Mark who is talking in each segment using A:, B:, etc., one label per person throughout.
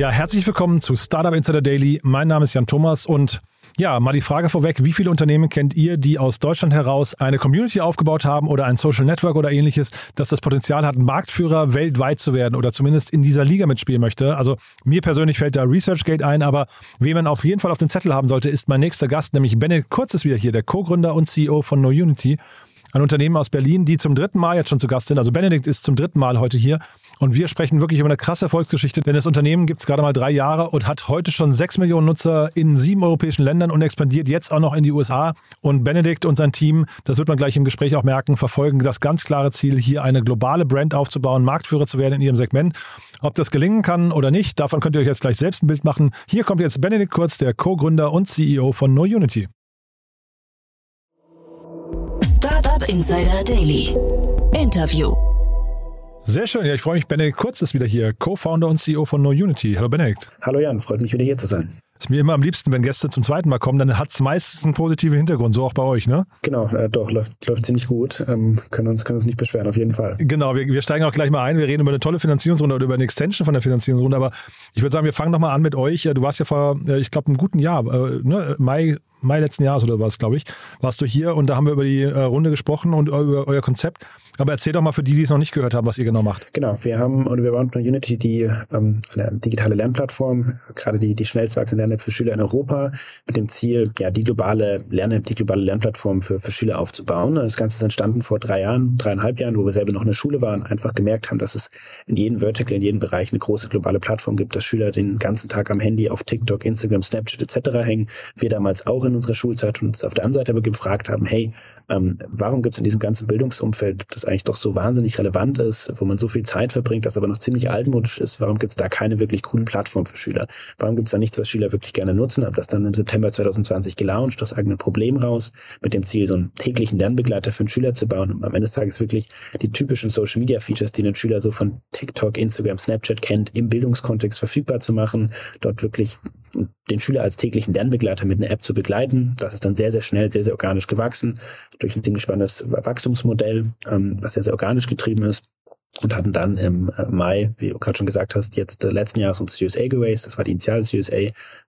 A: Ja, herzlich willkommen zu Startup Insider Daily. Mein Name ist Jan Thomas und ja, mal die Frage vorweg, wie viele Unternehmen kennt ihr, die aus Deutschland heraus eine Community aufgebaut haben oder ein Social Network oder ähnliches, das das Potenzial hat, Marktführer weltweit zu werden oder zumindest in dieser Liga mitspielen möchte? Also mir persönlich fällt da ResearchGate ein, aber wen man auf jeden Fall auf dem Zettel haben sollte, ist mein nächster Gast, nämlich Bennett Kurz ist wieder hier, der Co-Gründer und CEO von NoUnity. Ein Unternehmen aus Berlin, die zum dritten Mal jetzt schon zu Gast sind. Also Benedikt ist zum dritten Mal heute hier und wir sprechen wirklich über eine krasse Erfolgsgeschichte, denn das Unternehmen gibt es gerade mal drei Jahre und hat heute schon sechs Millionen Nutzer in sieben europäischen Ländern und expandiert jetzt auch noch in die USA. Und Benedikt und sein Team, das wird man gleich im Gespräch auch merken, verfolgen das ganz klare Ziel, hier eine globale Brand aufzubauen, Marktführer zu werden in ihrem Segment. Ob das gelingen kann oder nicht, davon könnt ihr euch jetzt gleich selbst ein Bild machen. Hier kommt jetzt Benedikt Kurz, der Co-Gründer und CEO von NoUnity.
B: Startup Insider Daily. Interview.
A: Sehr schön. Ja, ich freue mich. Benedikt Kurz ist wieder hier, Co-Founder und CEO von NoUnity. Hallo Benedikt.
C: Hallo Jan, freut mich wieder hier zu sein.
A: Ist mir immer am liebsten, wenn Gäste zum zweiten Mal kommen, dann hat es meistens einen positiven Hintergrund, so auch bei euch, ne?
C: Genau, äh, doch, läuft, läuft ziemlich gut. Ähm, können, uns, können uns nicht beschweren, auf jeden Fall.
A: Genau, wir, wir steigen auch gleich mal ein. Wir reden über eine tolle Finanzierungsrunde oder über eine Extension von der Finanzierungsrunde. Aber ich würde sagen, wir fangen nochmal an mit euch. Du warst ja vor, äh, ich glaube, einem guten Jahr, äh, ne? Mai, Mai letzten Jahres oder was, glaube ich, warst du hier und da haben wir über die äh, Runde gesprochen und über euer Konzept. Aber erzähl doch mal für die, die es noch nicht gehört haben, was ihr genau macht.
C: Genau, wir haben und wir bauen Unity die ähm, eine digitale Lernplattform, gerade die, die schnellst wachsende Lern-App für Schüler in Europa, mit dem Ziel, ja, die globale Lern die globale Lernplattform für, für Schüler aufzubauen. Das Ganze ist entstanden vor drei Jahren, dreieinhalb Jahren, wo wir selber noch in der Schule waren, einfach gemerkt haben, dass es in jedem Vertical, in jedem Bereich eine große globale Plattform gibt, dass Schüler den ganzen Tag am Handy auf TikTok, Instagram, Snapchat etc. hängen. Wir damals auch in unserer Schulzeit uns auf der anderen Seite aber gefragt haben, hey, ähm, warum gibt es in diesem ganzen Bildungsumfeld, das eigentlich doch so wahnsinnig relevant ist, wo man so viel Zeit verbringt, das aber noch ziemlich altmodisch ist, warum gibt es da keine wirklich coolen Plattform für Schüler? Warum gibt es da nichts, was Schüler wirklich gerne nutzen? Habe das dann im September 2020 gelauncht, aus eigenem Problem raus, mit dem Ziel, so einen täglichen Lernbegleiter für einen Schüler zu bauen und am Ende des Tages wirklich die typischen Social Media Features, die ein Schüler so von TikTok, Instagram, Snapchat kennt, im Bildungskontext verfügbar zu machen, dort wirklich den Schüler als täglichen Lernbegleiter mit einer App zu begleiten. Das ist dann sehr, sehr schnell, sehr, sehr organisch gewachsen, durch ein ziemlich spannendes Wachstumsmodell, ähm, was sehr, sehr organisch getrieben ist und hatten dann im äh, Mai, wie du gerade schon gesagt hast, jetzt äh, letzten Jahres uns USA geraced. Das war die Initial des USA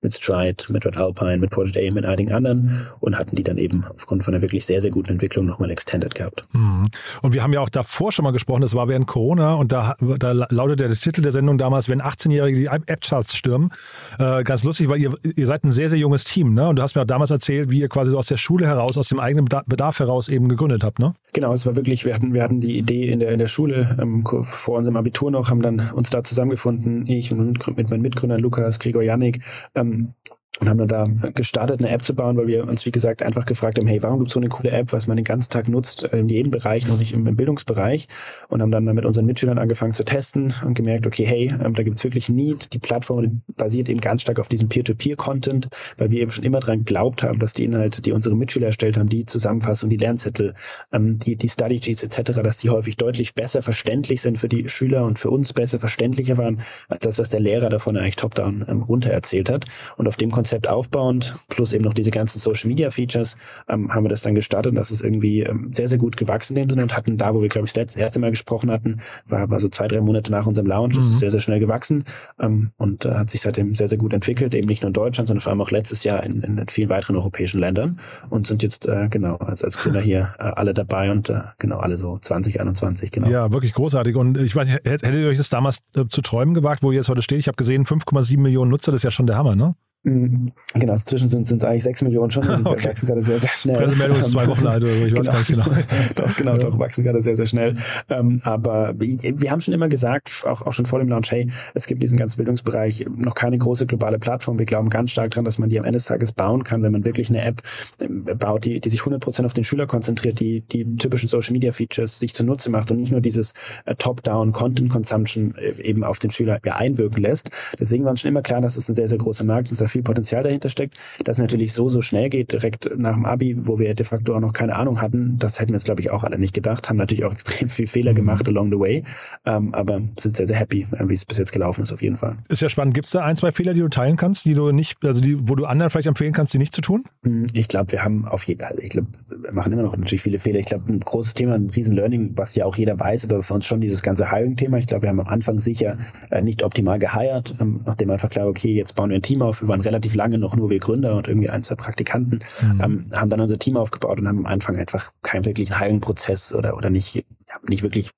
C: mit Stride, mit Red Alpine, mit Project A, mit einigen anderen und hatten die dann eben aufgrund von einer wirklich sehr, sehr guten Entwicklung nochmal extended gehabt.
A: Mhm. Und wir haben ja auch davor schon mal gesprochen, das war während Corona und da, da lautet der Titel der Sendung damals, wenn 18-Jährige die App-Charts stürmen. Äh, ganz lustig, weil ihr, ihr seid ein sehr, sehr junges Team, ne? Und du hast mir auch damals erzählt, wie ihr quasi so aus der Schule heraus, aus dem eigenen Bedarf heraus eben gegründet habt, ne?
C: Genau, es war wirklich, wir hatten, wir hatten die Idee in der, in der Schule, ähm, vor unserem Abitur noch, haben dann uns da zusammengefunden, ich und mit meinen Mitgründern Lukas, Gregor Janik, ähm, und haben dann da gestartet, eine App zu bauen, weil wir uns, wie gesagt, einfach gefragt haben, hey, warum gibt es so eine coole App, was man den ganzen Tag nutzt, in jedem Bereich, noch nicht im, im Bildungsbereich. Und haben dann mit unseren Mitschülern angefangen zu testen und gemerkt, okay, hey, ähm, da gibt es wirklich Need. Die Plattform basiert eben ganz stark auf diesem Peer-to-Peer-Content, weil wir eben schon immer dran geglaubt haben, dass die Inhalte, die unsere Mitschüler erstellt haben, die Zusammenfassung, die Lernzettel, ähm, die, die Study Sheets etc., dass die häufig deutlich besser verständlich sind für die Schüler und für uns besser verständlicher waren, als das, was der Lehrer davon eigentlich top-down ähm, runter erzählt hat. Und auf dem Konzept aufbauend, plus eben noch diese ganzen Social Media Features, ähm, haben wir das dann gestartet. Das ist irgendwie ähm, sehr, sehr gut gewachsen in dem Sinne und hatten da, wo wir, glaube ich, das erste Mal gesprochen hatten, war, war so zwei, drei Monate nach unserem Launch, mhm. ist sehr, sehr schnell gewachsen ähm, und äh, hat sich seitdem sehr, sehr gut entwickelt, eben nicht nur in Deutschland, sondern vor allem auch letztes Jahr in, in vielen weiteren europäischen Ländern und sind jetzt äh, genau als, als Gründer hier äh, alle dabei und äh, genau alle so 2021, genau.
A: Ja, wirklich großartig. Und ich weiß nicht, hättet ihr euch das damals äh, zu träumen gewagt, wo ihr jetzt heute steht? Ich habe gesehen, 5,7 Millionen Nutzer, das ist ja schon der Hammer, ne?
C: Mhm. Genau, zwischen sind es eigentlich sechs Millionen schon. Die okay. wachsen gerade sehr, sehr schnell.
A: Pressemeldung ist zwei Wochen alt oder so, ich weiß genau. gar nicht genau.
C: doch, genau, doch, wachsen gerade sehr, sehr schnell. Ähm, aber wir haben schon immer gesagt, auch, auch schon vor dem Launch, hey, es gibt diesen ganzen Bildungsbereich noch keine große globale Plattform. Wir glauben ganz stark daran, dass man die am Ende des Tages bauen kann, wenn man wirklich eine App ähm, baut, die, die sich 100% auf den Schüler konzentriert, die die typischen Social Media Features sich zunutze macht und nicht nur dieses äh, Top-Down Content Consumption äh, eben auf den Schüler ja, einwirken lässt. Deswegen war uns schon immer klar, dass es ein sehr, sehr großer Markt ist, viel Potenzial dahinter steckt. Dass es natürlich so, so schnell geht, direkt nach dem Abi, wo wir de facto auch noch keine Ahnung hatten, das hätten wir jetzt, glaube ich, auch alle nicht gedacht. Haben natürlich auch extrem viel Fehler gemacht along the way, ähm, aber sind sehr, sehr happy, äh, wie es bis jetzt gelaufen ist, auf jeden Fall.
A: Ist ja spannend. Gibt es da ein, zwei Fehler, die du teilen kannst, die du nicht, also die, wo du anderen vielleicht empfehlen kannst, die nicht zu tun?
C: Hm, ich glaube, wir haben auf jeden Fall, ich glaube, machen immer noch natürlich viele Fehler. Ich glaube, ein großes Thema, ein riesen Learning, was ja auch jeder weiß, aber für uns schon dieses ganze Hiring-Thema. Ich glaube, wir haben am Anfang sicher äh, nicht optimal geheiert, ähm, nachdem einfach klar, okay, jetzt bauen wir ein Team auf. Wir waren relativ lange noch nur wir Gründer und irgendwie ein, zwei Praktikanten, mhm. ähm, haben dann unser Team aufgebaut und haben am Anfang einfach keinen wirklichen Hiring-Prozess oder, oder nicht, ja, nicht wirklich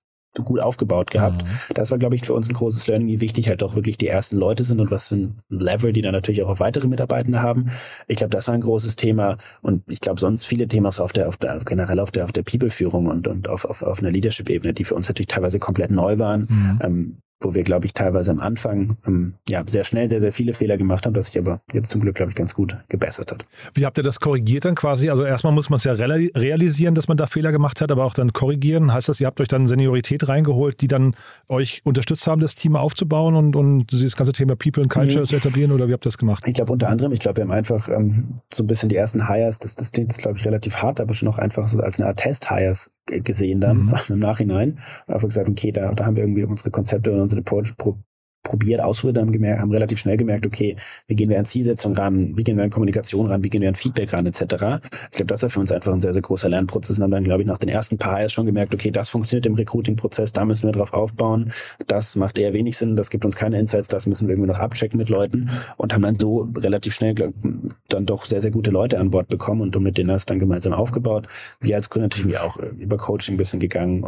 C: gut aufgebaut gehabt. Mhm. Das war, glaube ich, für uns ein großes Learning, wie wichtig halt auch wirklich die ersten Leute sind und was für ein Level die dann natürlich auch auf weitere Mitarbeitende haben. Ich glaube, das war ein großes Thema und ich glaube sonst viele Themen auf der, auf der generell auf der auf der People-Führung und, und auf, auf, auf einer Leadership-Ebene, die für uns natürlich teilweise komplett neu waren. Mhm. Ähm, wo wir, glaube ich, teilweise am Anfang ähm, ja, sehr schnell sehr, sehr viele Fehler gemacht haben, das sich aber jetzt zum Glück, glaube ich, ganz gut gebessert hat.
A: Wie habt ihr das korrigiert dann quasi? Also erstmal muss man es ja realisieren, dass man da Fehler gemacht hat, aber auch dann korrigieren. Heißt das, ihr habt euch dann Seniorität reingeholt, die dann euch unterstützt haben, das Team aufzubauen und, und dieses ganze Thema People and Culture mhm. zu etablieren oder wie habt ihr das gemacht?
C: Ich glaube unter anderem, ich glaube, wir haben einfach ähm, so ein bisschen die ersten Hires, das, das klingt glaube ich, relativ hart, aber schon auch einfach so als eine Art Test-Hires gesehen dann mhm. im Nachhinein. Und einfach gesagt, okay, da, da haben wir irgendwie unsere Konzepte und unsere Approach, probiert, ausprobiert, haben, gemerkt, haben relativ schnell gemerkt, okay, wie gehen wir an Zielsetzung ran, wie gehen wir an Kommunikation ran, wie gehen wir an Feedback ran, etc. Ich glaube, das war für uns einfach ein sehr, sehr großer Lernprozess und haben dann, glaube ich, nach den ersten paar Jahren schon gemerkt, okay, das funktioniert im Recruiting-Prozess, da müssen wir drauf aufbauen, das macht eher wenig Sinn, das gibt uns keine Insights, das müssen wir irgendwie noch abchecken mit Leuten und haben dann so relativ schnell glaub, dann doch sehr, sehr gute Leute an Bord bekommen und mit denen das dann gemeinsam aufgebaut. Wir als Gründer natürlich auch äh, über Coaching ein bisschen gegangen,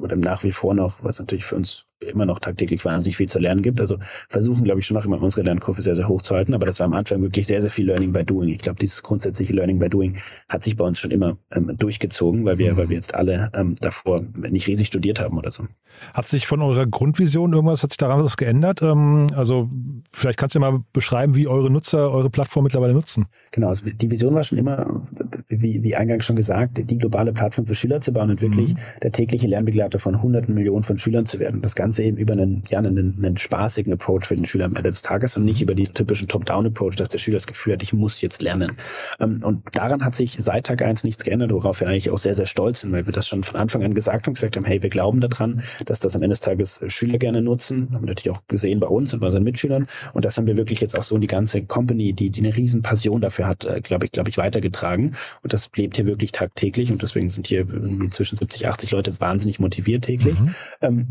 C: oder nach wie vor noch, was natürlich für uns immer noch tagtäglich wahnsinnig viel zu lernen gibt. Also versuchen, glaube ich, schon noch immer unsere Lernkurve sehr, sehr hoch zu halten. Aber das war am Anfang wirklich sehr, sehr viel Learning by Doing. Ich glaube, dieses grundsätzliche Learning by Doing hat sich bei uns schon immer ähm, durchgezogen, weil wir, mhm. weil wir jetzt alle ähm, davor nicht riesig studiert haben oder so.
A: Hat sich von eurer Grundvision irgendwas, hat sich daran was geändert? Ähm, also vielleicht kannst du mal beschreiben, wie eure Nutzer eure Plattform mittlerweile nutzen.
C: Genau, also die Vision war schon immer, wie, wie eingangs schon gesagt, die globale Plattform für Schüler zu bauen und wirklich mhm. der tägliche Lernbegleiter von hunderten Millionen von Schülern zu werden. Das Ganze eben über einen, ja, einen, einen spaßigen Approach für den Schüler am Ende des Tages und nicht über die typischen Top-Down-Approach, dass der Schüler das Gefühl hat, ich muss jetzt lernen. Ähm, und daran hat sich seit Tag eins nichts geändert, worauf wir eigentlich auch sehr, sehr stolz sind, weil wir das schon von Anfang an gesagt haben, gesagt haben, hey, wir glauben daran, dass das am Ende des Tages Schüler gerne nutzen. Haben wir natürlich auch gesehen bei uns und bei unseren Mitschülern. Und das haben wir wirklich jetzt auch so in die ganze Company, die, die eine riesen Passion dafür hat, äh, glaube ich, glaube ich, weitergetragen. Und das lebt hier wirklich tagtäglich und deswegen sind hier zwischen 70, 80 Leute wahnsinnig motiviert täglich. Mhm. Ähm,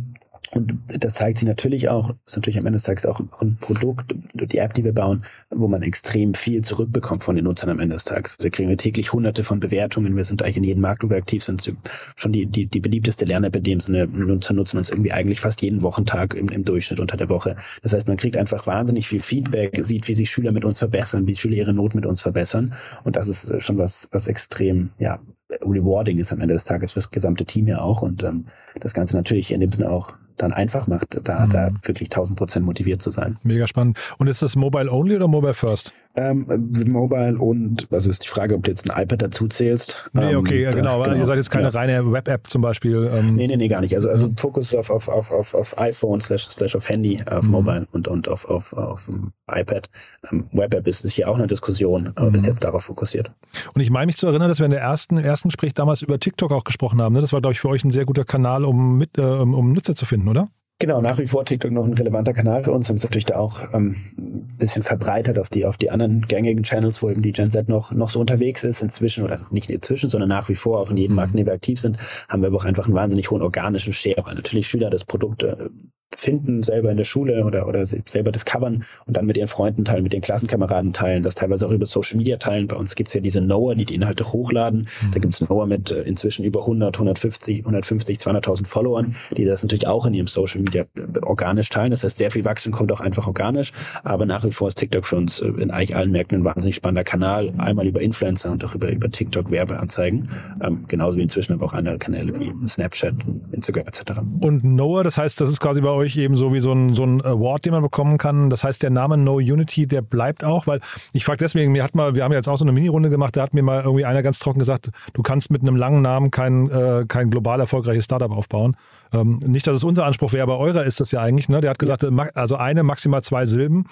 C: und das zeigt sich natürlich auch, ist natürlich am Ende des Tages auch ein Produkt, die App, die wir bauen, wo man extrem viel zurückbekommt von den Nutzern am Ende des Tages. Also kriegen wir täglich hunderte von Bewertungen. Wir sind eigentlich in jedem Markt, wo wir aktiv sind, schon die, die, die beliebteste Lern-App in dem Sinne. Nutzer nutzen uns irgendwie eigentlich fast jeden Wochentag im, im Durchschnitt unter der Woche. Das heißt, man kriegt einfach wahnsinnig viel Feedback, sieht, wie sich Schüler mit uns verbessern, wie Schüler ihre Noten mit uns verbessern. Und das ist schon was, was extrem, ja, rewarding ist am Ende des Tages fürs gesamte Team ja auch. Und ähm, das Ganze natürlich in dem Sinne auch dann einfach macht, da, mhm. da wirklich 1000 Prozent motiviert zu sein.
A: Mega spannend. Und ist das Mobile Only oder Mobile First?
C: Ähm, Mobile und, also ist die Frage, ob du jetzt ein iPad dazu zählst.
A: Nee, okay, ähm, genau, genau. Ihr seid jetzt keine ja. reine Web-App zum Beispiel.
C: Ähm. Nee, nee, nee, gar nicht. Also, also Fokus auf, auf, auf, auf, auf iPhone slash, slash auf Handy, auf mhm. Mobile und, und auf, auf, auf iPad. Ähm, Web-App ist, ist hier auch eine Diskussion, aber mhm. bis jetzt darauf fokussiert.
A: Und ich meine mich zu erinnern, dass wir in der ersten, ersten Gespräch damals über TikTok auch gesprochen haben. Ne? Das war, glaube ich, für euch ein sehr guter Kanal, um, mit, äh, um Nutzer zu finden, oder?
C: Genau, nach wie vor TikTok noch ein relevanter Kanal für uns. Haben es natürlich da auch ähm, bisschen verbreitert auf die, auf die anderen gängigen Channels, wo eben die Gen Z noch, noch so unterwegs ist. Inzwischen, oder nicht inzwischen, sondern nach wie vor auch in jedem Markt, in dem wir aktiv sind, haben wir aber auch einfach einen wahnsinnig hohen organischen Share, weil natürlich Schüler das Produkt äh, finden, selber in der Schule oder, oder selber discovern und dann mit ihren Freunden teilen, mit den Klassenkameraden teilen, das teilweise auch über Social Media teilen. Bei uns gibt's ja diese Knower, die die Inhalte hochladen. Mhm. Da gibt's Knower mit äh, inzwischen über 100, 150, 150, 200.000 Followern, die das natürlich auch in ihrem Social Media äh, organisch teilen. Das heißt, sehr viel Wachstum kommt auch einfach organisch. Aber nach wie vor ist TikTok für uns äh, in eigentlich allen Märkten ein wahnsinnig spannender Kanal. Einmal über Influencer und auch über, über TikTok Werbeanzeigen. Ähm, genauso wie inzwischen aber auch andere Kanäle wie Snapchat, Instagram etc.
A: Und Knower, das heißt, das ist quasi bei euch eben so wie so ein, so ein Award, den man bekommen kann. Das heißt, der Name No Unity, der bleibt auch, weil ich frage deswegen, mir hat mal, wir haben jetzt auch so eine Mini-Runde gemacht, da hat mir mal irgendwie einer ganz trocken gesagt, du kannst mit einem langen Namen kein, äh, kein global erfolgreiches Startup aufbauen. Ähm, nicht, dass es unser Anspruch wäre, aber eurer ist das ja eigentlich. Ne? Der hat gesagt, also eine, maximal zwei Silben.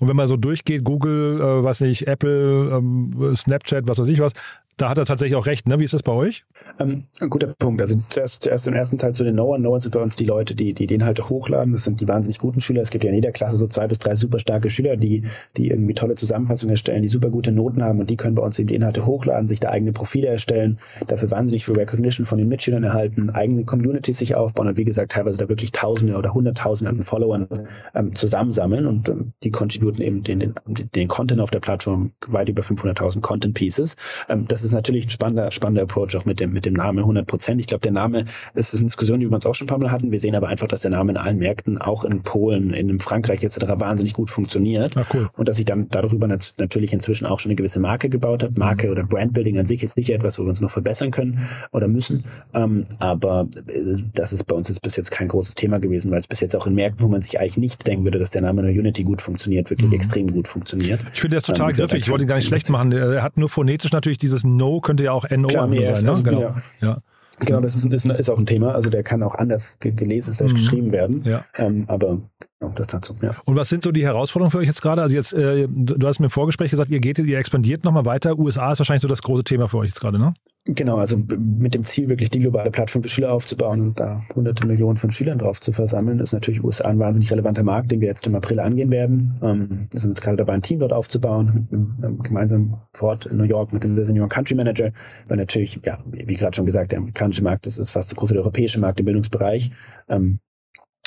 A: Und wenn man so durchgeht, Google, äh, was nicht, Apple, ähm, Snapchat, was weiß ich was, da hat er tatsächlich auch recht. Ne? Wie ist das bei euch?
C: Ähm, ein guter Punkt. Also zuerst, zuerst im ersten Teil zu den. Noah sind bei uns die Leute, die, die, die Inhalte hochladen. Das sind die wahnsinnig guten Schüler. Es gibt ja in jeder Klasse so zwei bis drei super starke Schüler, die, die irgendwie tolle Zusammenfassungen erstellen, die super gute Noten haben und die können bei uns eben die Inhalte hochladen, sich da eigene Profile erstellen, dafür wahnsinnig viel Recognition von den Mitschülern erhalten, eigene Communities sich aufbauen und wie gesagt teilweise da wirklich Tausende oder Hunderttausende an Followern ähm, zusammensammeln und ähm, die contributen eben den, den, den Content auf der Plattform weit über 500.000 Content Pieces. Ähm, das ist natürlich ein spannender, spannender Approach auch mit dem, mit dem Namen 100 Prozent. Ich glaube, der Name, es ist eine Diskussion, die wir uns auch schon ein paar Mal hatten. Wir sehen aber einfach, dass der Name in allen Märkten, auch in Polen, in Frankreich etc. wahnsinnig gut funktioniert.
A: Ah, cool.
C: Und dass ich dann darüber nat natürlich inzwischen auch schon eine gewisse Marke gebaut habe. Marke mhm. oder Brandbuilding an sich ist sicher etwas, wo wir uns noch verbessern können oder müssen. Ähm, aber äh, das ist bei uns jetzt bis jetzt kein großes Thema gewesen, weil es bis jetzt auch in Märkten, wo man sich eigentlich nicht denken würde, dass der Name der Unity gut funktioniert, wirklich mhm. extrem gut funktioniert.
A: Ich finde das total ähm, griffig. Ich wollte ihn gar nicht schlecht machen. Er hat nur phonetisch natürlich dieses No, könnte ja auch NO sein. Ne? Genau. Ja. ja.
C: Genau, das ist, ist, ist, auch ein Thema. Also der kann auch anders gelesen, mhm. geschrieben werden.
A: Ja.
C: Ähm, aber genau, das dazu. Ja.
A: Und was sind so die Herausforderungen für euch jetzt gerade? Also jetzt, äh, du hast mir im Vorgespräch gesagt, ihr geht, ihr expandiert nochmal weiter. USA ist wahrscheinlich so das große Thema für euch jetzt gerade, ne?
C: Genau, also mit dem Ziel, wirklich die globale Plattform für Schüler aufzubauen und da hunderte Millionen von Schülern drauf zu versammeln, ist natürlich USA ein wahnsinnig relevanter Markt, den wir jetzt im April angehen werden. Ähm, wir sind jetzt gerade dabei, ein Team dort aufzubauen, mit einem gemeinsamen Fort in New York mit dem York Country Manager, weil natürlich, ja, wie gerade schon gesagt, der amerikanische Markt das ist fast so groß wie der europäische Markt im Bildungsbereich. Ähm,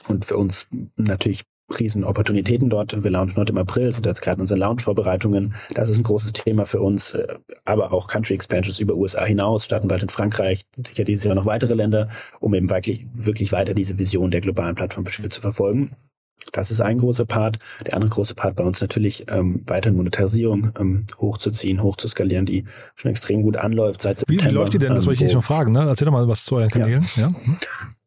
C: und für uns natürlich riesen Opportunitäten dort. Wir launchen heute im April, sind jetzt gerade in unseren Launch-Vorbereitungen. Das ist ein großes Thema für uns, äh, aber auch Country Expansions über USA hinaus, starten bald in Frankreich, sicher dieses Jahr noch weitere Länder, um eben wirklich, wirklich weiter diese Vision der globalen Plattformbeschiede zu verfolgen. Das ist ein großer Part. Der andere große Part bei uns natürlich ähm, weiter Monetarisierung ähm, hochzuziehen, hochzuskalieren, die schon extrem gut anläuft seit
A: September. Wie, wie läuft die denn? Das wollte ich dich noch fragen. Ne? Erzähl doch mal was zu euren Kanälen. Ja. ja.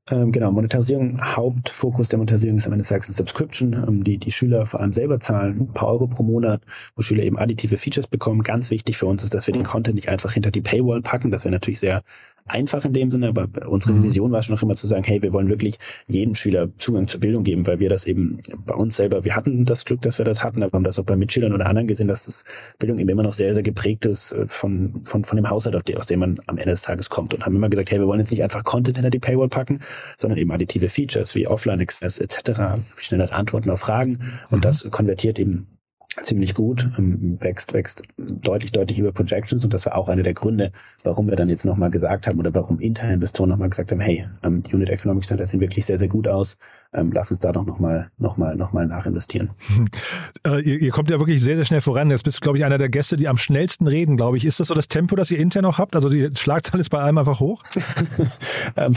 A: Hm?
C: Ähm, genau, Monetarisierung, Hauptfokus der Monetarisierung ist am Ende des Tages eine Subscription, ähm, die die Schüler vor allem selber zahlen, ein paar Euro pro Monat, wo Schüler eben additive Features bekommen. Ganz wichtig für uns ist, dass wir den Content nicht einfach hinter die Paywall packen. Das wäre natürlich sehr einfach in dem Sinne, aber unsere mhm. Vision war schon noch immer zu sagen, hey, wir wollen wirklich jedem Schüler Zugang zur Bildung geben, weil wir das eben bei uns selber, wir hatten das Glück, dass wir das hatten, aber haben das auch bei Mitschülern oder anderen gesehen, dass das Bildung eben immer noch sehr, sehr geprägt ist äh, von, von, von dem Haushalt, aus dem man am Ende des Tages kommt und haben immer gesagt, hey, wir wollen jetzt nicht einfach Content hinter die Paywall packen, sondern eben additive Features wie Offline-Access etc., schnelle Antworten auf Fragen und mhm. das konvertiert eben ziemlich gut, ähm, wächst, wächst deutlich, deutlich über Projections und das war auch einer der Gründe, warum wir dann jetzt nochmal gesagt haben oder warum interne Investoren nochmal gesagt haben, hey, ähm, die Unit Economics Standards sehen wirklich sehr, sehr gut aus, ähm, lass uns da doch nochmal noch mal, noch mal nachinvestieren.
A: Äh, ihr, ihr, kommt ja wirklich sehr, sehr schnell voran. Jetzt bist du, glaube ich, einer der Gäste, die am schnellsten reden, glaube ich. Ist das so das Tempo, das ihr intern noch habt? Also die Schlagzahl ist bei allem einfach hoch?
C: ähm,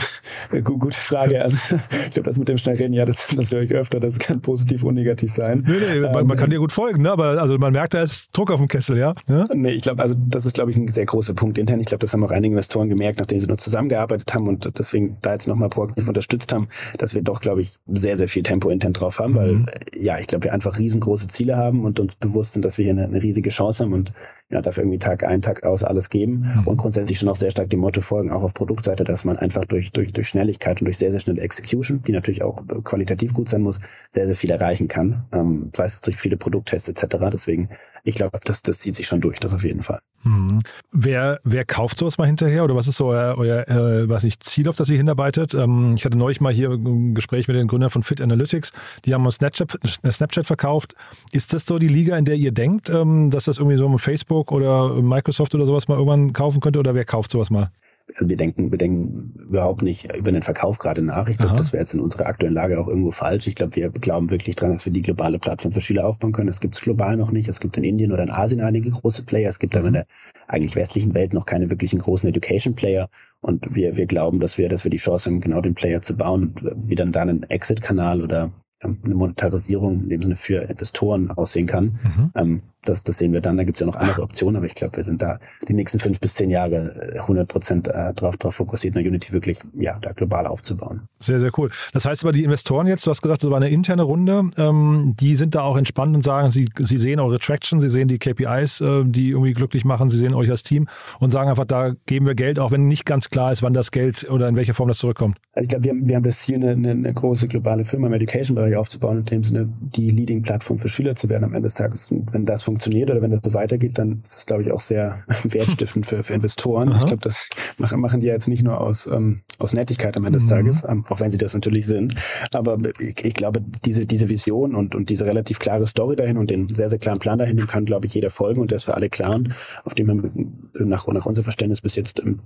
C: gute Frage. Also ich glaube, das mit dem Schnellreden, ja, das, das höre ich öfter. Das kann positiv und negativ sein.
A: Nee, nee, man, man kann dir gut folgen, ne? Aber also man merkt, da ist Druck auf dem Kessel, ja? ja?
C: Nee, ich glaube, also das ist, glaube ich, ein sehr großer Punkt intern. Ich glaube, das haben auch einige Investoren gemerkt, nachdem sie nur zusammengearbeitet haben und deswegen da jetzt nochmal proaktiv unterstützt haben, dass wir doch, glaube ich, sehr, sehr viel Tempo intent drauf haben, mhm. weil ja, ich glaube, wir einfach riesengroße Ziele haben und uns bewusst sind, dass wir hier eine, eine riesige Chance haben und ja, dafür irgendwie Tag ein, Tag aus alles geben mhm. und grundsätzlich schon auch sehr stark dem Motto folgen, auch auf Produktseite, dass man einfach durch, durch, durch Schnelligkeit und durch sehr, sehr schnelle Execution, die natürlich auch qualitativ gut sein muss, sehr, sehr viel erreichen kann, ähm, sei es durch viele Produkttests etc. Deswegen, ich glaube, das, das zieht sich schon durch, das auf jeden Fall.
A: Mhm. Wer, wer kauft sowas mal hinterher oder was ist so euer, euer äh, was nicht, Ziel, auf das ihr hinarbeitet? Ähm, ich hatte neulich mal hier ein Gespräch mit den Gründern von Fit Analytics, die haben uns Snapchat, Snapchat verkauft. Ist das so die Liga, in der ihr denkt, ähm, dass das irgendwie so mit Facebook oder Microsoft oder sowas mal irgendwann kaufen könnte oder wer kauft sowas mal?
C: Also wir denken, wir denken überhaupt nicht über den Verkauf gerade nach. Ich glaube, das wäre jetzt in unserer aktuellen Lage auch irgendwo falsch. Ich glaube, wir glauben wirklich dran, dass wir die globale Plattform für Schüler aufbauen können. Das gibt es global noch nicht. Es gibt in Indien oder in Asien einige große Player. Es gibt aber in der eigentlich westlichen Welt noch keine wirklichen großen Education Player. Und wir, wir glauben, dass wir, dass wir die Chance haben, genau den Player zu bauen und wie dann da einen Exit-Kanal oder eine Monetarisierung in dem Sinne für Investoren aussehen kann. Mhm. Ähm, das, das sehen wir dann. Da gibt es ja noch andere Optionen, aber ich glaube, wir sind da die nächsten fünf bis zehn Jahre 100 Prozent äh, drauf, drauf fokussiert, eine Unity wirklich ja, da global aufzubauen.
A: Sehr, sehr cool. Das heißt aber, die Investoren jetzt, du hast gesagt, das war eine interne Runde, ähm, die sind da auch entspannt und sagen, sie, sie sehen eure Traction, sie sehen die KPIs, äh, die irgendwie glücklich machen, sie sehen euch als Team und sagen einfach, da geben wir Geld, auch wenn nicht ganz klar ist, wann das Geld oder in welcher Form das zurückkommt.
C: Also ich glaube, wir, wir haben das Ziel, eine, eine, eine große globale Firma im Education-Bereich aufzubauen, in dem Sinne die Leading-Plattform für Schüler zu werden am Ende des Tages. Und wenn das funktioniert oder wenn das so weitergeht, dann ist das, glaube ich, auch sehr wertstiftend für, für Investoren. Aha. Ich glaube, das machen, machen die jetzt nicht nur aus, ähm, aus Nettigkeit am Ende des mhm. Tages, ähm, auch wenn sie das natürlich sind. Aber ich, ich, glaube, diese, diese Vision und, und diese relativ klare Story dahin und den sehr, sehr klaren Plan dahin, dem kann, glaube ich, jeder folgen und der ist für alle klar, auf dem wir nach, nach unserem Verständnis bis jetzt ähm,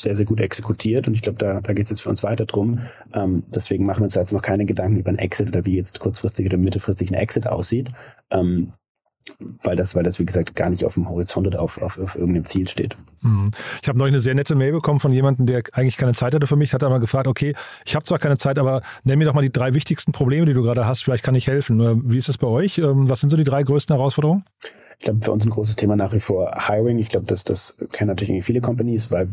C: sehr, sehr gut exekutiert und ich glaube, da, da geht es jetzt für uns weiter drum. Ähm, deswegen machen wir uns jetzt noch keine Gedanken über einen Exit oder wie jetzt kurzfristig oder mittelfristig ein Exit aussieht. Ähm, weil das, weil das, wie gesagt, gar nicht auf dem Horizont oder auf, auf, auf irgendeinem Ziel steht.
A: Mhm. Ich habe neulich eine sehr nette Mail bekommen von jemandem, der eigentlich keine Zeit hatte für mich, hat aber gefragt, okay, ich habe zwar keine Zeit, aber nenn mir doch mal die drei wichtigsten Probleme, die du gerade hast, vielleicht kann ich helfen. Wie ist es bei euch? Ähm, was sind so die drei größten Herausforderungen?
C: Ich glaube, für uns ein großes Thema nach wie vor Hiring. Ich glaube, das, das kennen natürlich irgendwie viele Companies, weil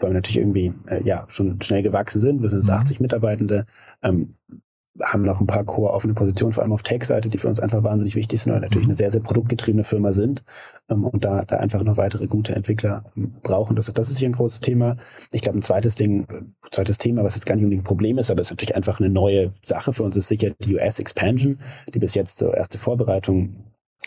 C: weil wir natürlich irgendwie äh, ja schon schnell gewachsen sind. Wir sind jetzt mhm. 80 Mitarbeitende, ähm, haben noch ein paar core offene Positionen, vor allem auf Tech-Seite, die für uns einfach wahnsinnig wichtig sind, weil wir natürlich mhm. eine sehr, sehr produktgetriebene Firma sind ähm, und da, da einfach noch weitere gute Entwickler brauchen. Das, das ist hier ein großes Thema. Ich glaube, ein zweites Ding, äh, zweites Thema, was jetzt gar nicht unbedingt ein Problem ist, aber es ist natürlich einfach eine neue Sache für uns, ist sicher die US-Expansion, die bis jetzt so erste Vorbereitung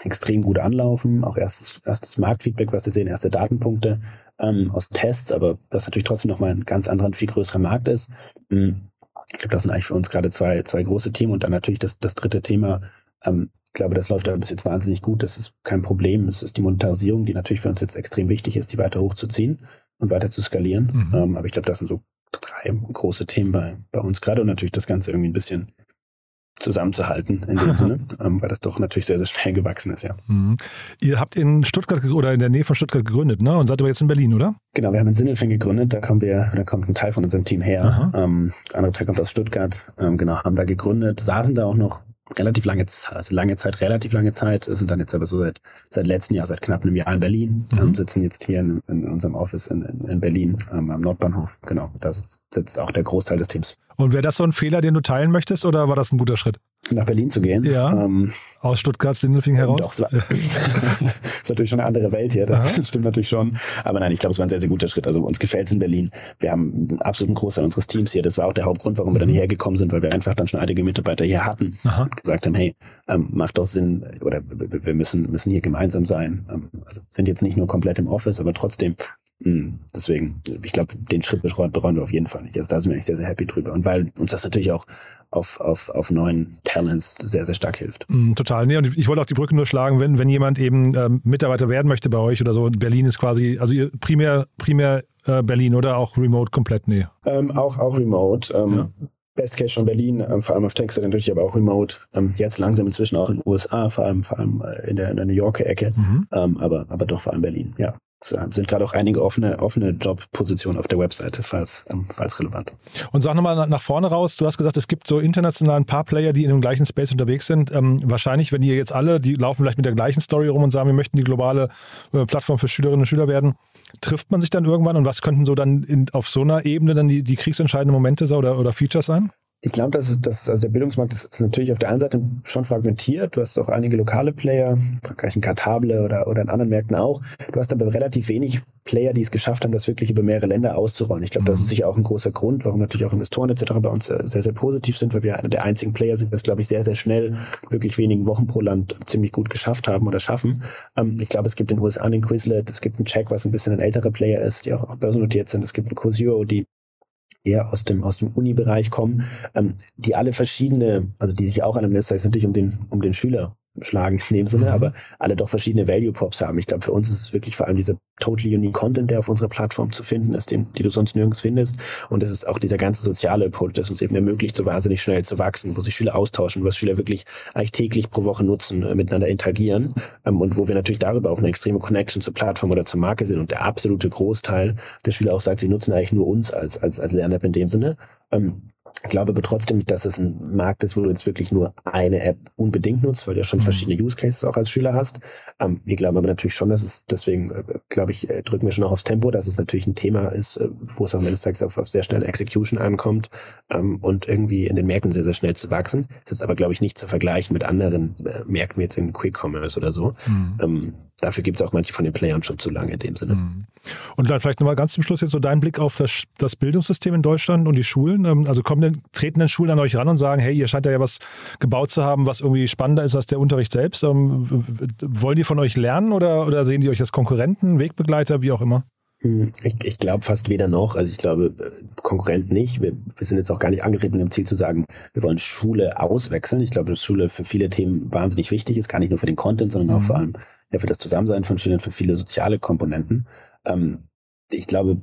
C: extrem gut anlaufen, auch erstes, erstes Marktfeedback, was wir sehen, erste Datenpunkte ähm, aus Tests, aber das natürlich trotzdem nochmal ein ganz anderer, viel größerer Markt ist. Hm, ich glaube, das sind eigentlich für uns gerade zwei, zwei große Themen und dann natürlich das, das dritte Thema. Ähm, ich glaube, das läuft aber bis jetzt wahnsinnig gut. Das ist kein Problem. Es ist die Monetarisierung, die natürlich für uns jetzt extrem wichtig ist, die weiter hochzuziehen und weiter zu skalieren. Mhm. Ähm, aber ich glaube, das sind so drei große Themen bei, bei uns gerade und natürlich das Ganze irgendwie ein bisschen zusammenzuhalten in dem Sinne, ähm, weil das doch natürlich sehr, sehr schnell gewachsen ist, ja.
A: Mhm. Ihr habt in Stuttgart oder in der Nähe von Stuttgart gegründet, ne? Und seid aber jetzt in Berlin, oder?
C: Genau, wir haben in Sindelfing gegründet, da kommen wir, da kommt ein Teil von unserem Team her. Ähm, der andere Teil kommt aus Stuttgart, ähm, genau, haben da gegründet, saßen da auch noch relativ lange Zeit, also lange Zeit, relativ lange Zeit, sind dann jetzt aber so seit, seit letztem Jahr, seit knapp einem Jahr in Berlin, mhm. ähm, sitzen jetzt hier in, in unserem Office in, in, in Berlin ähm, am Nordbahnhof. Genau, da sitzt auch der Großteil des Teams.
A: Und wäre das so ein Fehler, den du teilen möchtest, oder war das ein guter Schritt?
C: Nach Berlin zu gehen.
A: Ja. Ähm, aus Stuttgart-Sindelfing heraus. Doch,
C: das ist natürlich schon eine andere Welt hier. Das Aha. stimmt natürlich schon. Aber nein, ich glaube, es war ein sehr, sehr guter Schritt. Also uns gefällt es in Berlin. Wir haben einen absoluten Großteil unseres Teams hier. Das war auch der Hauptgrund, warum wir dann mhm. hierher gekommen sind, weil wir einfach dann schon einige Mitarbeiter hier hatten Aha. und gesagt haben, hey, ähm, macht doch Sinn oder wir müssen, müssen hier gemeinsam sein. Ähm, also sind jetzt nicht nur komplett im Office, aber trotzdem deswegen, ich glaube, den Schritt bereuen, bereuen wir auf jeden Fall nicht. Also da sind wir eigentlich sehr, sehr happy drüber. Und weil uns das natürlich auch auf, auf, auf neuen Talents sehr, sehr stark hilft.
A: Mm, total. Nee, und ich wollte auch die Brücke nur schlagen, wenn, wenn jemand eben ähm, Mitarbeiter werden möchte bei euch oder so. Berlin ist quasi, also primär, primär äh, Berlin oder auch remote komplett? Nee.
C: Ähm, auch, auch remote. Ähm, ja. Best Case schon Berlin, ähm, vor allem auf Texas natürlich, aber auch remote. Ähm, jetzt langsam inzwischen auch in den USA, vor allem, vor allem äh, in, der, in der New Yorker Ecke, mhm. ähm, aber, aber doch vor allem Berlin, ja. Es sind gerade auch einige offene, offene Jobpositionen auf der Webseite, falls, ähm, falls relevant.
A: Und sag nochmal nach vorne raus, du hast gesagt, es gibt so international ein paar Player, die in dem gleichen Space unterwegs sind. Ähm, wahrscheinlich, wenn ihr jetzt alle, die laufen vielleicht mit der gleichen Story rum und sagen, wir möchten die globale äh, Plattform für Schülerinnen und Schüler werden, trifft man sich dann irgendwann und was könnten so dann in, auf so einer Ebene dann die, die kriegsentscheidenden Momente oder, oder Features sein?
C: Ich glaube, dass, es, dass also der Bildungsmarkt ist, ist, natürlich auf der einen Seite schon fragmentiert. Du hast auch einige lokale Player, Frankreich in Kartable oder, oder in anderen Märkten auch. Du hast aber relativ wenig Player, die es geschafft haben, das wirklich über mehrere Länder auszurollen. Ich glaube, das ist mhm. sicher auch ein großer Grund, warum natürlich auch Investoren etc. bei uns sehr, sehr positiv sind, weil wir einer der einzigen Player sind, das, glaube ich, sehr, sehr schnell, wirklich wenigen Wochen pro Land ziemlich gut geschafft haben oder schaffen. Ähm, ich glaube, es gibt in den USA einen Quizlet, es gibt einen Check, was ein bisschen ein älterer Player ist, die auch, auch börsennotiert sind. Es gibt einen Cosio, die eher aus dem, aus dem Uni-Bereich kommen, ähm, die alle verschiedene, also die sich auch an einem Netzwerk natürlich um den, um den Schüler schlagen in dem Sinne, mhm. aber alle doch verschiedene Value Props haben. Ich glaube, für uns ist es wirklich vor allem dieser totally unique Content, der auf unserer Plattform zu finden ist, den, die du sonst nirgends findest. Und es ist auch dieser ganze soziale Approach, das uns eben ermöglicht, so wahnsinnig schnell zu wachsen, wo sich Schüler austauschen, was Schüler wirklich eigentlich täglich pro Woche nutzen, äh, miteinander interagieren ähm, und wo wir natürlich darüber auch eine extreme Connection zur Plattform oder zur Marke sind und der absolute Großteil der Schüler auch sagt, sie nutzen eigentlich nur uns als, als, als Lern-App in dem Sinne. Ähm, glaube aber trotzdem, dass es ein Markt ist, wo du jetzt wirklich nur eine App unbedingt nutzt, weil du ja schon mhm. verschiedene Use Cases auch als Schüler hast. Ähm, wir glauben aber natürlich schon, dass es, deswegen äh, glaube ich, äh, drücken wir schon auch aufs Tempo, dass es natürlich ein Thema ist, äh, wo es am Ende des Tages auf, auf sehr schnelle Execution ankommt ähm, und irgendwie in den Märkten sehr, sehr schnell zu wachsen. Es ist aber, glaube ich, nicht zu vergleichen mit anderen Märkten, wie jetzt in Quick Commerce oder so. Mhm. Ähm, dafür gibt es auch manche von den Playern schon zu lange in dem Sinne. Mhm.
A: Und dann vielleicht nochmal ganz zum Schluss jetzt so dein Blick auf das, das Bildungssystem in Deutschland und die Schulen. Ähm, also kommen denn, treten denn Schulen an euch ran und sagen, hey, ihr scheint ja was gebaut zu haben, was irgendwie spannender ist als der Unterricht selbst. Ähm, wollen die von euch lernen oder, oder sehen die euch als Konkurrenten, Wegbegleiter, wie auch immer?
C: Hm, ich, ich glaube fast weder noch. Also ich glaube, Konkurrent nicht. Wir, wir sind jetzt auch gar nicht angetreten mit dem Ziel zu sagen, wir wollen Schule auswechseln. Ich glaube, dass Schule für viele Themen wahnsinnig wichtig ist, gar nicht nur für den Content, sondern mhm. auch vor allem ja, für das Zusammensein von Schülern, für viele soziale Komponenten. Ähm, ich glaube,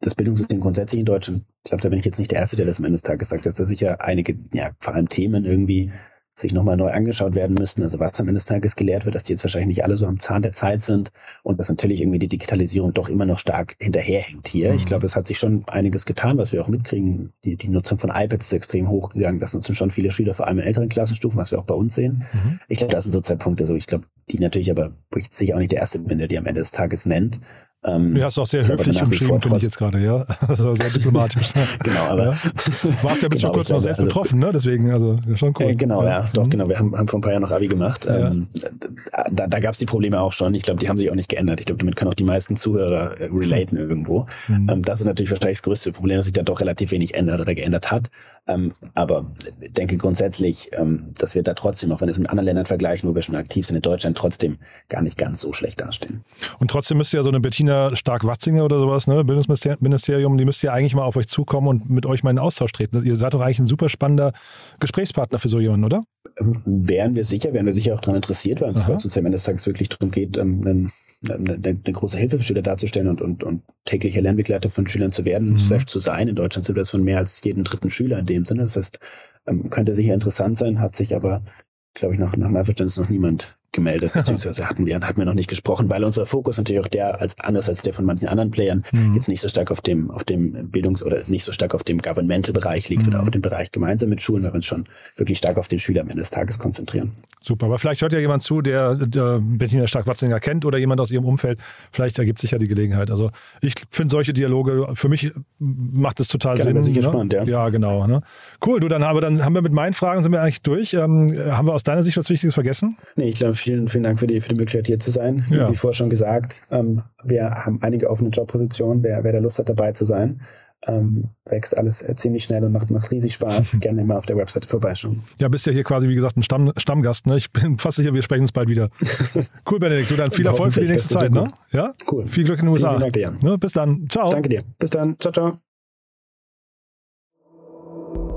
C: das Bildungssystem grundsätzlich in Deutschland, ich glaube, da bin ich jetzt nicht der Erste, der das am Ende des Tages sagt, dass da sicher einige, ja, vor allem Themen irgendwie sich nochmal neu angeschaut werden müssten. Also was am Ende des Tages gelehrt wird, dass die jetzt wahrscheinlich nicht alle so am Zahn der Zeit sind und dass natürlich irgendwie die Digitalisierung doch immer noch stark hinterherhängt hier. Mhm. Ich glaube, es hat sich schon einiges getan, was wir auch mitkriegen. Die, die Nutzung von iPads ist extrem hochgegangen. Das nutzen schon viele Schüler, vor allem in älteren Klassenstufen, was wir auch bei uns sehen. Mhm. Ich glaube, das sind so zwei Punkte. So, ich glaube, die natürlich aber, wo ich sicher auch nicht der Erste der die am Ende des Tages nennt.
A: Ähm, du hast auch sehr höflich umschrieben, finde ich jetzt gerade, ja. Also sehr diplomatisch.
C: genau, aber. Ja.
A: Warst ja bis genau, vor kurzem noch selbst also, betroffen, ne? Deswegen, also schon cool.
C: Äh, genau, ja, ja. doch, mhm. genau. Wir haben, haben vor ein paar Jahren noch Abi gemacht. Ja. Ähm, da da gab es die Probleme auch schon. Ich glaube, die haben sich auch nicht geändert. Ich glaube, damit können auch die meisten Zuhörer äh, relaten irgendwo. Mhm. Ähm, das ist natürlich wahrscheinlich das größte Problem, dass sich da doch relativ wenig ändert oder geändert hat. Ähm, aber ich denke grundsätzlich, ähm, dass wir da trotzdem, auch wenn wir es mit anderen Ländern vergleichen, wo wir schon aktiv sind, in Deutschland trotzdem gar nicht ganz so schlecht dastehen.
A: Und trotzdem müsste ja so eine Bettina Stark-Watzinger oder sowas, ne, Bildungsministerium, die müsste ja eigentlich mal auf euch zukommen und mit euch mal in Austausch treten. Ihr seid doch eigentlich ein super spannender Gesprächspartner für so jemanden, oder?
C: Wären wir sicher, wären wir sicher auch daran interessiert, weil es am Ende des Tages wirklich darum geht, ähm, einen eine, eine, große Hilfe für Schüler darzustellen und, und, und täglicher Lernbegleiter von Schülern zu werden, mhm. zu sein. In Deutschland sind wir das von mehr als jeden dritten Schüler in dem Sinne. Das heißt, ähm, könnte sicher interessant sein, hat sich aber, glaube ich, nach, nach meinem Verständnis noch niemand gemeldet, beziehungsweise hatten wir, hatten wir noch nicht gesprochen, weil unser Fokus natürlich auch der, als anders als der von manchen anderen Playern, mhm. jetzt nicht so stark auf dem, auf dem Bildungs- oder nicht so stark auf dem Governmental-Bereich liegt mhm. oder auf dem Bereich gemeinsam mit Schulen, weil wir uns schon wirklich stark auf den Schüler am Ende des Tages konzentrieren.
A: Super, aber vielleicht hört ja jemand zu, der, der Bettina Stark-Watzinger kennt oder jemand aus ihrem Umfeld. Vielleicht ergibt sich ja die Gelegenheit. Also ich finde solche Dialoge, für mich macht es total Gerne, Sinn.
C: Ne? spannend, ja.
A: Ja, genau. Ne? Cool, du, dann, aber dann haben wir mit meinen Fragen sind wir eigentlich durch. Ähm, haben wir aus deiner Sicht was Wichtiges vergessen?
C: Nee, ich glaube, vielen, vielen Dank für die, für die Möglichkeit, hier zu sein. Ja. Wie vorher schon gesagt, ähm, wir haben einige offene Jobpositionen, wer, wer da Lust hat, dabei zu sein. Ähm, wächst alles äh, ziemlich schnell und macht, macht riesig Spaß. Gerne immer auf der Webseite vorbeischauen.
A: Ja, bist ja hier quasi, wie gesagt, ein Stamm, Stammgast. Ne? Ich bin fast sicher, wir sprechen uns bald wieder. Cool, Benedikt. Du dann viel Erfolg für die nächste Zeit. Ne? Ja? Cool. Viel Glück in den USA. Vielen, vielen Dank dir. Ne? Bis dann. Ciao.
C: Danke dir. Bis dann. Ciao, ciao.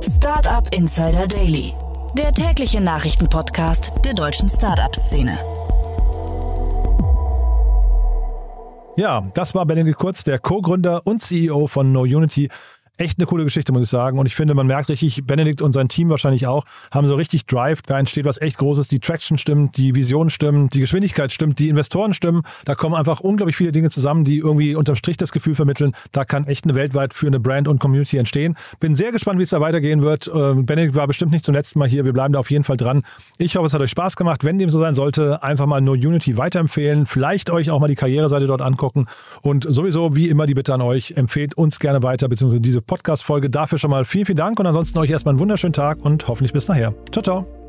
B: Startup Insider Daily der tägliche Nachrichtenpodcast der deutschen Startup-Szene.
A: Ja, das war Benedikt Kurz, der Co-Gründer und CEO von NoUnity echt eine coole Geschichte, muss ich sagen. Und ich finde, man merkt richtig, Benedikt und sein Team wahrscheinlich auch, haben so richtig Drive. Da entsteht was echt Großes. Die Traction stimmt, die Vision stimmt, die Geschwindigkeit stimmt, die Investoren stimmen. Da kommen einfach unglaublich viele Dinge zusammen, die irgendwie unterm Strich das Gefühl vermitteln, da kann echt eine weltweit führende Brand und Community entstehen. Bin sehr gespannt, wie es da weitergehen wird. Ähm, Benedikt war bestimmt nicht zum letzten Mal hier. Wir bleiben da auf jeden Fall dran. Ich hoffe, es hat euch Spaß gemacht. Wenn dem so sein sollte, einfach mal No Unity weiterempfehlen. Vielleicht euch auch mal die Karriereseite dort angucken. Und sowieso, wie immer, die Bitte an euch, empfehlt uns gerne weiter, beziehungsweise diese Podcast-Folge. Dafür schon mal vielen, vielen Dank und ansonsten euch erstmal einen wunderschönen Tag und hoffentlich bis nachher. Ciao, ciao.